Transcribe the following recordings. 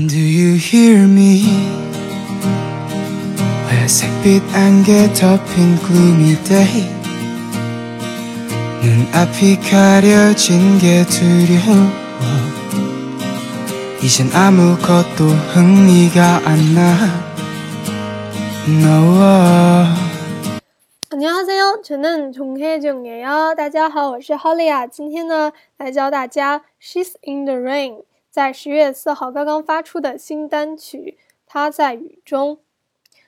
Do you hear me? 회색빛 안개 덮인 gloomy day 눈앞이 가려진 게 두려워 이젠 아무것도 흥미가 안나 No 안녕하세요，저는 종혜종예요。大家好，我是 Holly 啊。今天呢，来教大家《She's in the Rain》 在十月四号刚刚发出的新单曲《她在雨中》。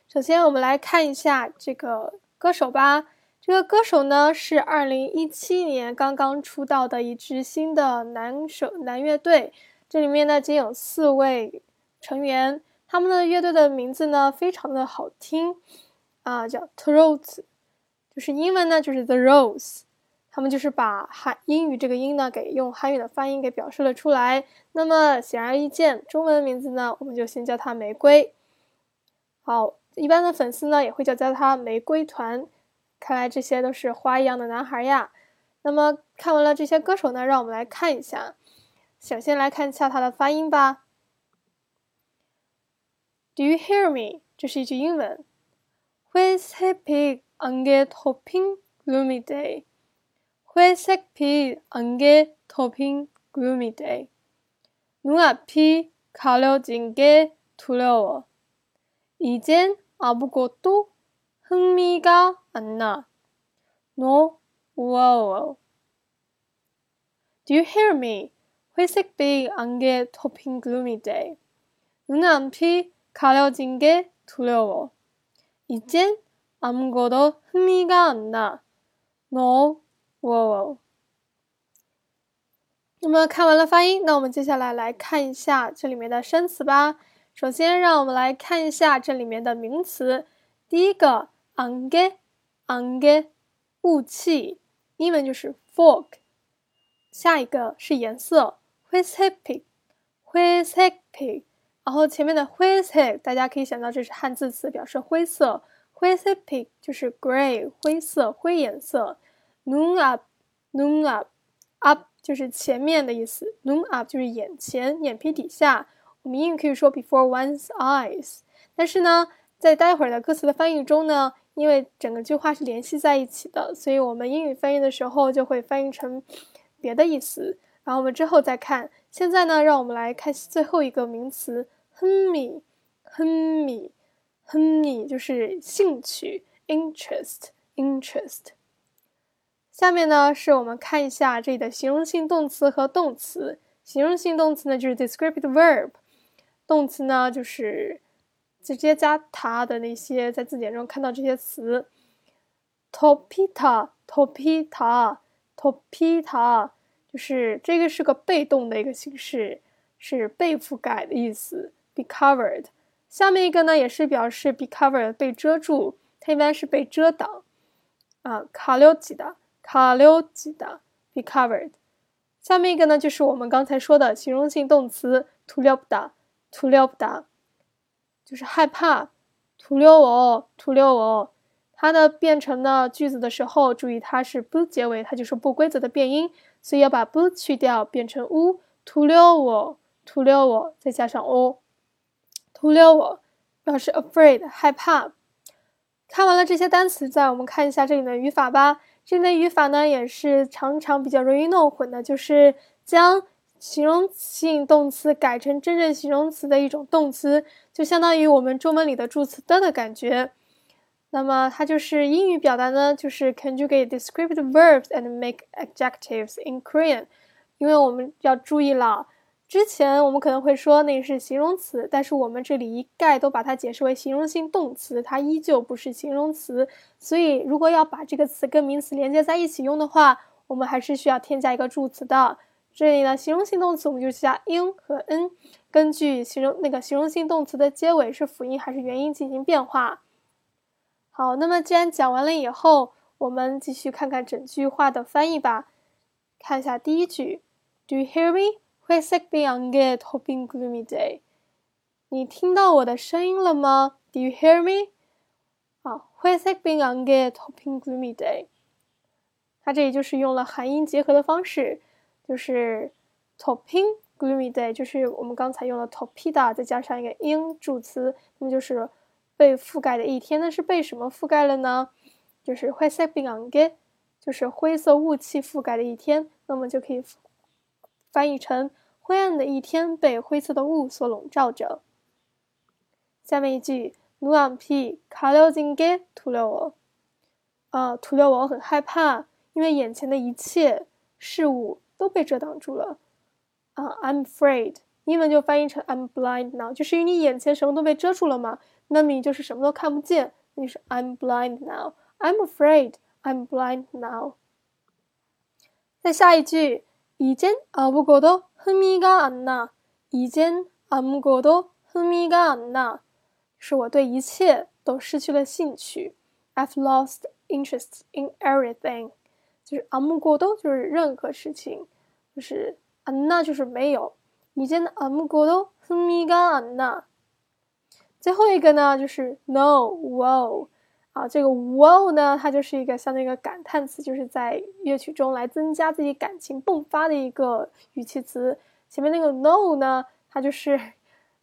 首先，我们来看一下这个歌手吧。这个歌手呢是二零一七年刚刚出道的一支新的男手男乐队。这里面呢仅有四位成员，他们的乐队的名字呢非常的好听啊，叫 Trolls，就是英文呢就是 The Rose。他们就是把韩英语这个音呢，给用韩语的发音给表示了出来，那么显而易见，中文名字呢，我们就先叫它玫瑰。好，一般的粉丝呢，也会叫叫他玫瑰团，看来这些都是花一样的男孩呀。那么看完了这些歌手呢，让我们来看一下，想先来看一下他的发音吧。Do you hear me 这是一句英文，who is happy on get hoping gloomy day。 회색 빛 안개 덮인 gloomy day. 눈앞이 가려진 게 두려워. 이젠 아무것도 흥미가 안 나. No, wow. Do you hear me? 회색 빛 안개 덮인 gloomy day. 눈앞이 가려진 게 두려워. 이젠 아무것도 흥미가 안 나. No, 哇哦！那么看完了发音，那我们接下来来看一下这里面的生词吧。首先，让我们来看一下这里面的名词。第一个，ange，ange，雾气，英文就是 fog。下一个是颜色，white，white，然后前面的 white，大家可以想到这是汉字词，表示灰色。white 就是 gray，灰色，灰颜色。Noon up, noon up, up 就是前面的意思。Noon up 就是眼前、眼皮底下。我们英语可以说 before one's eyes。但是呢，在待会儿的歌词的翻译中呢，因为整个句话是联系在一起的，所以我们英语翻译的时候就会翻译成别的意思。然后我们之后再看。现在呢，让我们来看最后一个名词，哼咪，哼咪，哼咪就是兴趣，interest，interest。下面呢，是我们看一下这里的形容性动词和动词。形容性动词呢，就是 descriptive verb；动词呢，就是直接加它的那些在字典中看到这些词。topita，topita，topita，就是这个是个被动的一个形式，是被覆盖的意思。be covered。下面一个呢，也是表示 be covered，被遮住，它一般是被遮挡。啊，卡留吉的。卡留吉的 be covered，下面一个呢就是我们刚才说的形容性动词图溜不达，图溜不达，就是害怕，图溜哦，图溜哦。它的变成了句子的时候，注意它是不结尾，它就是不规则的变音，所以要把不去掉，变成乌，图溜我，图溜我，再加上哦，图溜我，表示 afraid 害怕。看完了这些单词，再我们看一下这里的语法吧。这类语法呢，也是常常比较容易弄混的，就是将形容性动词改成真正形容词的一种动词，就相当于我们中文里的助词的的感觉。那么它就是英语表达呢，就是 conjugate descriptive verbs and make adjectives in Korean。因为我们要注意了。之前我们可能会说那是形容词，但是我们这里一概都把它解释为形容性动词，它依旧不是形容词。所以，如果要把这个词跟名词连接在一起用的话，我们还是需要添加一个助词的。这里呢，形容性动词我们就加 in 和 n，根据形容那个形容性动词的结尾是辅音还是元音进行变化。好，那么既然讲完了以后，我们继续看看整句话的翻译吧。看一下第一句，Do you hear me？회색빛안개덮인 gloomy day，你听到我的声音了吗？Do you hear me？啊，회색빛안개덮인 gloomy day，它这里就是用了韩音结合的方式，就是 topping gloomy day，就是我们刚才用了 topida 再加上一个 in 助词，那么就是被覆盖的一天。那是被什么覆盖了呢？就是灰色冰안개就是灰色雾气覆盖的一天。那么就可以 翻译成灰暗的一天被灰色的雾所笼罩着。下面一句，nuam pi kalauzinge tulewo，啊，tulewo 很害怕，因为眼前的一切事物都被遮挡住了。啊，I'm afraid，英文就翻译成 I'm blind now，就是因为你眼前什么都被遮住了嘛，那么你就是什么都看不见，那就是 I'm blind now，I'm afraid，I'm blind now。在下一句。 이젠아무것도흠이가안 나， 이젠아무것도흠이가안 나。 是我对一切都失去了兴趣，I've lost interest in everything。就是아무것도就是任何事情，就是안 나就是没有，이젠아무것도흠이가안 나。 最后一个呢就是 no wow 啊，这个 wow 呢它就是一个相当于一个感叹词，就是在乐曲中来增加自己感情迸发的一个语气词。前面那个 no 呢，它就是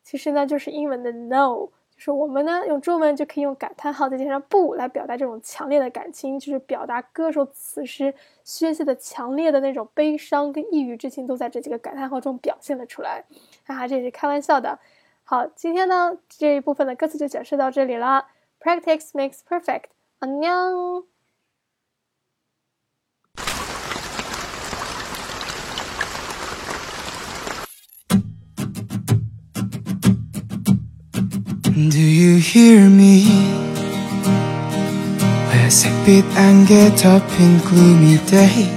其实呢就是英文的 no 就。是我们呢，用中文就可以用感叹号再加上不来表达这种强烈的感情，就是表达歌手此时宣泄的强烈的那种悲伤跟抑郁之情，都在这几个感叹号中表现了出来。哈哈，这也是开玩笑的。好，今天呢这一部分的歌词就讲述到这里了。Practice makes perfect。안녕 Do you hear me? 회색빛 안개 덮인 gloomy day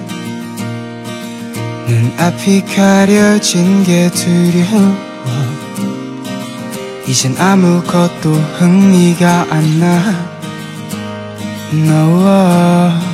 눈앞이 가려진 게 두려워 이젠 아무것도 흥미가 안 나. No.